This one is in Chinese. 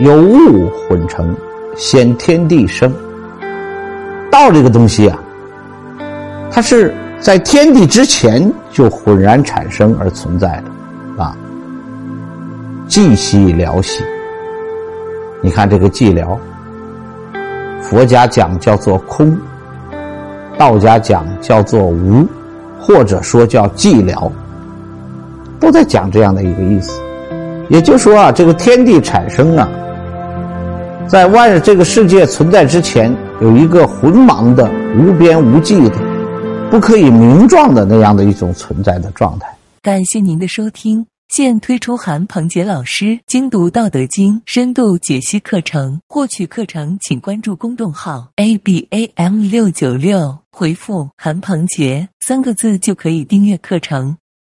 有物混成，先天地生。道这个东西啊，它是在天地之前就浑然产生而存在的，啊，寂兮寥兮。你看这个寂寥，佛家讲叫做空，道家讲叫做无，或者说叫寂寥，都在讲这样的一个意思。也就是说啊，这个天地产生啊，在万这个世界存在之前，有一个浑茫的、无边无际的、不可以名状的那样的一种存在的状态。感谢您的收听，现推出韩鹏杰老师精读《道德经》深度解析课程，获取课程请关注公众号 a b a m 六九六，回复“韩鹏杰”三个字就可以订阅课程。